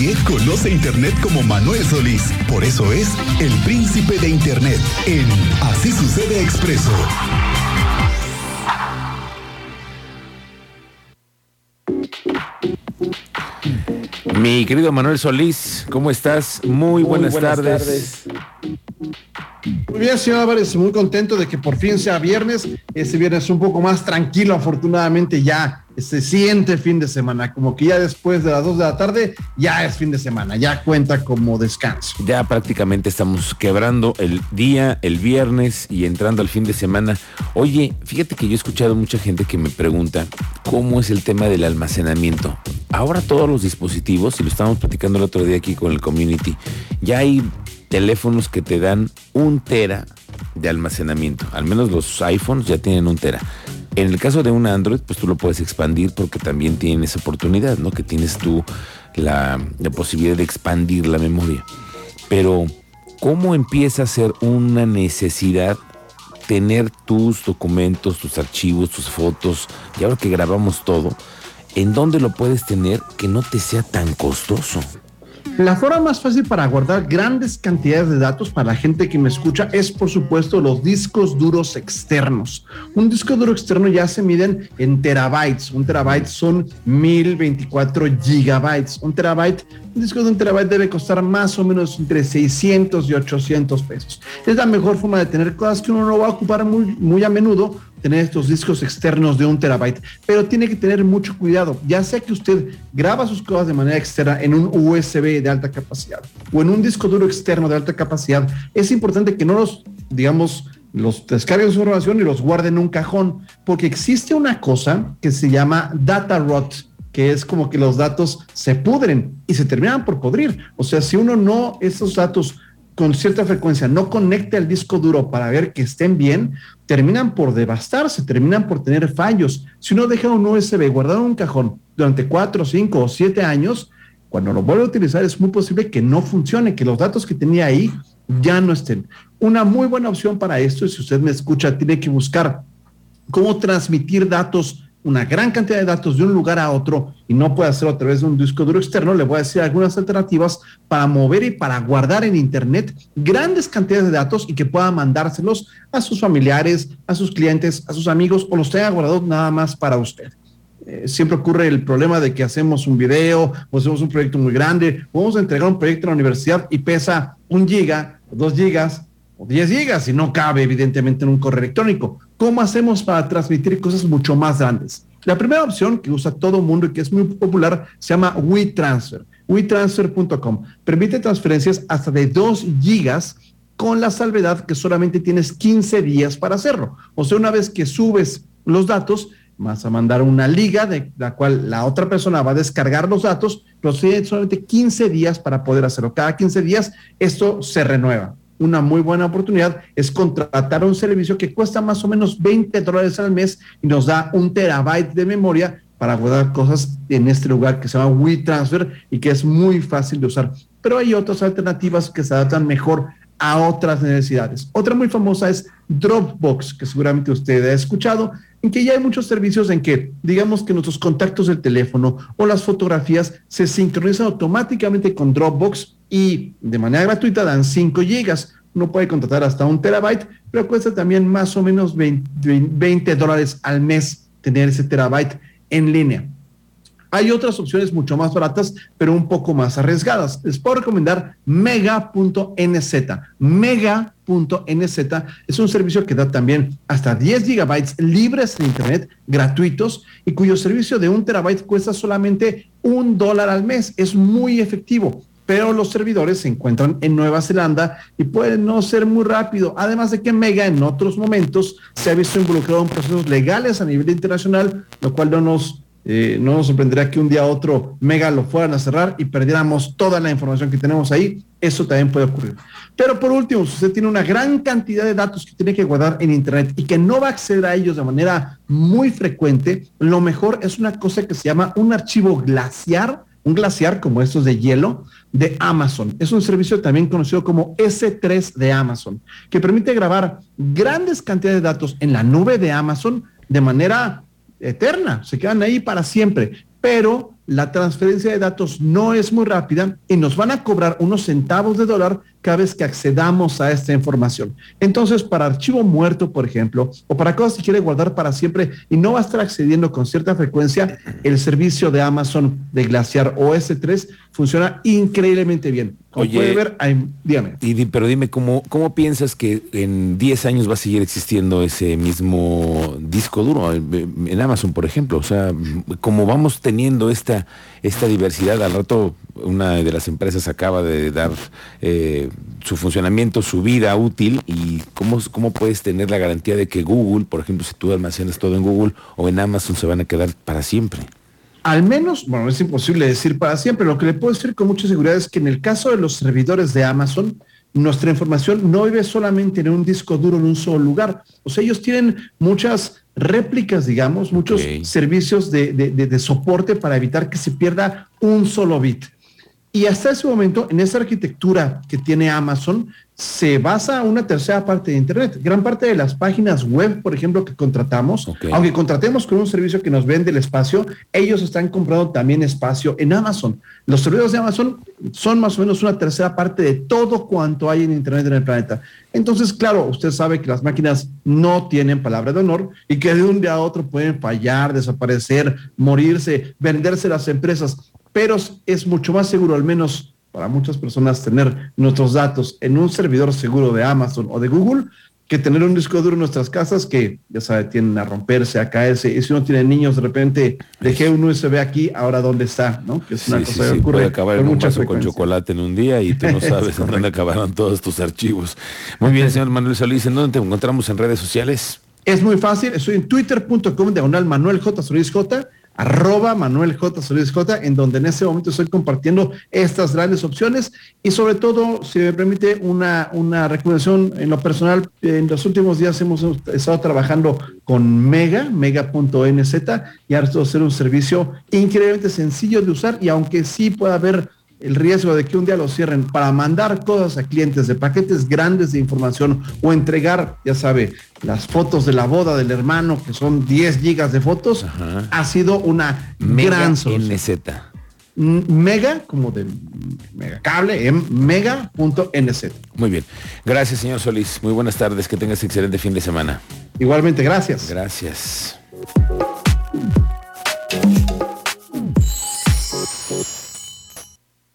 Nadie conoce Internet como Manuel Solís. Por eso es el príncipe de Internet en Así sucede expreso. Mi querido Manuel Solís, ¿cómo estás? Muy, buenas, tardes. Muy bien, señor Álvarez, muy contento de que por fin sea viernes. Este viernes un poco más tranquilo, afortunadamente ya se siente fin de semana, como que ya después de las 2 de la tarde ya es fin de semana, ya cuenta como descanso. Ya prácticamente estamos quebrando el día, el viernes y entrando al fin de semana. Oye, fíjate que yo he escuchado mucha gente que me pregunta cómo es el tema del almacenamiento. Ahora todos los dispositivos, y lo estábamos platicando el otro día aquí con el community, ya hay teléfonos que te dan un tera de almacenamiento. Al menos los iPhones ya tienen un tera. En el caso de un Android, pues tú lo puedes expandir porque también tienes oportunidad, ¿no? Que tienes tú la, posibilidad de expandir la memoria. Pero, ¿cómo empieza a ser una necesidad tener tus documentos, tus archivos, tus fotos, y ahora que grabamos todo, en dónde lo puedes tener que no te sea tan costoso? La forma más fácil para guardar grandes cantidades de datos para la gente que me escucha es, por supuesto, los discos duros externos. Un disco duro externo ya se miden en terabytes. Un terabyte son 1024 gigabytes. Un terabyte, un disco de un terabyte debe costar más o menos entre 600 y 800 pesos. Es la mejor forma de tener cosas que uno no va a ocupar muy, muy a menudo, tener estos discos externos de un terabyte, pero tiene que tener mucho cuidado, ya sea que usted graba sus cosas de manera externa en un USB de alta capacidad o en un disco duro externo de alta capacidad, es importante que no los, digamos, los descarguen su información y los guarden en un cajón, porque existe una cosa que se llama data rot, que es como que los datos se pudren y se terminan por podrir. O sea, si uno no, esos datos con cierta frecuencia no conecta el disco duro para ver que estén bien, terminan por devastarse, terminan por tener fallos. Si uno deja un USB guardado en un cajón durante cuatro, cinco o siete años, cuando lo vuelve a utilizar es muy posible que no funcione, que los datos que tenía ahí ya no estén. Una muy buena opción para esto, si usted me escucha, tiene que buscar cómo transmitir datos una gran cantidad de datos de un lugar a otro y no puede hacerlo a través de un disco duro externo, le voy a decir algunas alternativas para mover y para guardar en Internet grandes cantidades de datos y que pueda mandárselos a sus familiares, a sus clientes, a sus amigos o los tenga guardados nada más para usted. Eh, siempre ocurre el problema de que hacemos un video o hacemos un proyecto muy grande, vamos a entregar un proyecto a la universidad y pesa un giga, dos gigas o diez gigas y no cabe evidentemente en un correo electrónico ¿Cómo hacemos para transmitir cosas mucho más grandes? La primera opción que usa todo el mundo y que es muy popular se llama WeTransfer. WeTransfer.com permite transferencias hasta de 2 gigas con la salvedad que solamente tienes 15 días para hacerlo. O sea, una vez que subes los datos, vas a mandar una liga de la cual la otra persona va a descargar los datos, pero tiene solamente 15 días para poder hacerlo. Cada 15 días esto se renueva una muy buena oportunidad es contratar un servicio que cuesta más o menos 20 dólares al mes y nos da un terabyte de memoria para guardar cosas en este lugar que se llama WeTransfer y que es muy fácil de usar. Pero hay otras alternativas que se adaptan mejor a otras necesidades. Otra muy famosa es Dropbox, que seguramente usted ha escuchado, en que ya hay muchos servicios en que, digamos que nuestros contactos del teléfono o las fotografías se sincronizan automáticamente con Dropbox y de manera gratuita dan 5 gigas. Uno puede contratar hasta un terabyte, pero cuesta también más o menos 20, dólares al mes tener ese terabyte en línea. Hay otras opciones mucho más baratas, pero un poco más arriesgadas. Les puedo recomendar mega.nz. Mega.nz es un servicio que da también hasta 10 gigabytes libres en Internet, gratuitos, y cuyo servicio de un terabyte cuesta solamente un dólar al mes. Es muy efectivo pero los servidores se encuentran en Nueva Zelanda y pueden no ser muy rápido. Además de que Mega en otros momentos se ha visto involucrado en procesos legales a nivel internacional, lo cual no nos, eh, no nos sorprenderá que un día a otro Mega lo fueran a cerrar y perdiéramos toda la información que tenemos ahí. Eso también puede ocurrir. Pero por último, si usted tiene una gran cantidad de datos que tiene que guardar en Internet y que no va a acceder a ellos de manera muy frecuente, lo mejor es una cosa que se llama un archivo glaciar un glaciar como estos de hielo de Amazon. Es un servicio también conocido como S3 de Amazon, que permite grabar grandes cantidades de datos en la nube de Amazon de manera eterna, se quedan ahí para siempre, pero la transferencia de datos no es muy rápida y nos van a cobrar unos centavos de dólar cada vez que accedamos a esta información. Entonces, para archivo muerto, por ejemplo, o para cosas que quiere guardar para siempre y no va a estar accediendo con cierta frecuencia, el servicio de Amazon de Glaciar OS3 funciona increíblemente bien. Como Oye, puede ver, dígame. Y pero dime, ¿cómo, ¿cómo piensas que en 10 años va a seguir existiendo ese mismo disco duro eh, en Amazon, por ejemplo? O sea, como vamos teniendo esta, esta diversidad, al rato una de las empresas acaba de dar eh, su funcionamiento, su vida útil, y cómo, cómo puedes tener la garantía de que Google, por ejemplo, si tú almacenas todo en Google o en Amazon, se van a quedar para siempre. Al menos, bueno, es imposible decir para siempre. Lo que le puedo decir con mucha seguridad es que en el caso de los servidores de Amazon, nuestra información no vive solamente en un disco duro en un solo lugar. O sea, ellos tienen muchas réplicas, digamos, muchos servicios de, de- de- de soporte para evitar que se pierda un solo bit. Y hasta ese momento, en esa arquitectura que tiene Amazon, se basa una tercera parte de Internet. Gran parte de las páginas web, por ejemplo, que contratamos, aunque contratemos con un servicio que nos vende el espacio, ellos están comprando también espacio en Amazon. Los servidores de Amazon son más o menos una tercera parte de todo cuanto hay en Internet en el planeta. Entonces, claro, usted sabe que las máquinas no tienen palabra de honor y que de un día a otro pueden fallar, desaparecer, morirse, venderse las empresas pero es mucho más seguro, al menos para muchas personas, tener nuestros datos en un servidor seguro de Amazon o de Google que tener un disco duro en nuestras casas que, ya sabe, tienden a romperse, a caerse. Y si uno tiene niños, de repente dejé un USB aquí, ahora dónde está, ¿no? Que es una Sí, cosa sí, que sí, ocurre puede acabar en con un mucha vaso con chocolate en un día y tú no Es sabes en dónde acabaron todos tus archivos. Muy bien, señor Manuel Solís, ¿en dónde te encontramos en redes sociales? Es muy fácil, estoy en twitter.com diagonal Manuel J. Solís J, arroba Manuel J. Solís J, en donde en este momento estoy compartiendo estas grandes opciones y sobre todo, si me permite, una, una recomendación en lo personal, en los últimos días hemos estado trabajando con Mega, mega.nz, y ahora esto ser un servicio increíblemente sencillo de usar y aunque sí pueda haber el riesgo de que un día lo cierren para mandar cosas a clientes de paquetes grandes de información o entregar, ya sabe, las fotos de la boda del hermano, que son 10 gigas de fotos, Ajá. ha sido una Mega gran solución. NZ. Mega, como de mega cable, en mega.nz. Muy bien. Gracias, señor Solís. Muy buenas tardes. Que tengas excelente fin de semana. Igualmente, gracias. Gracias.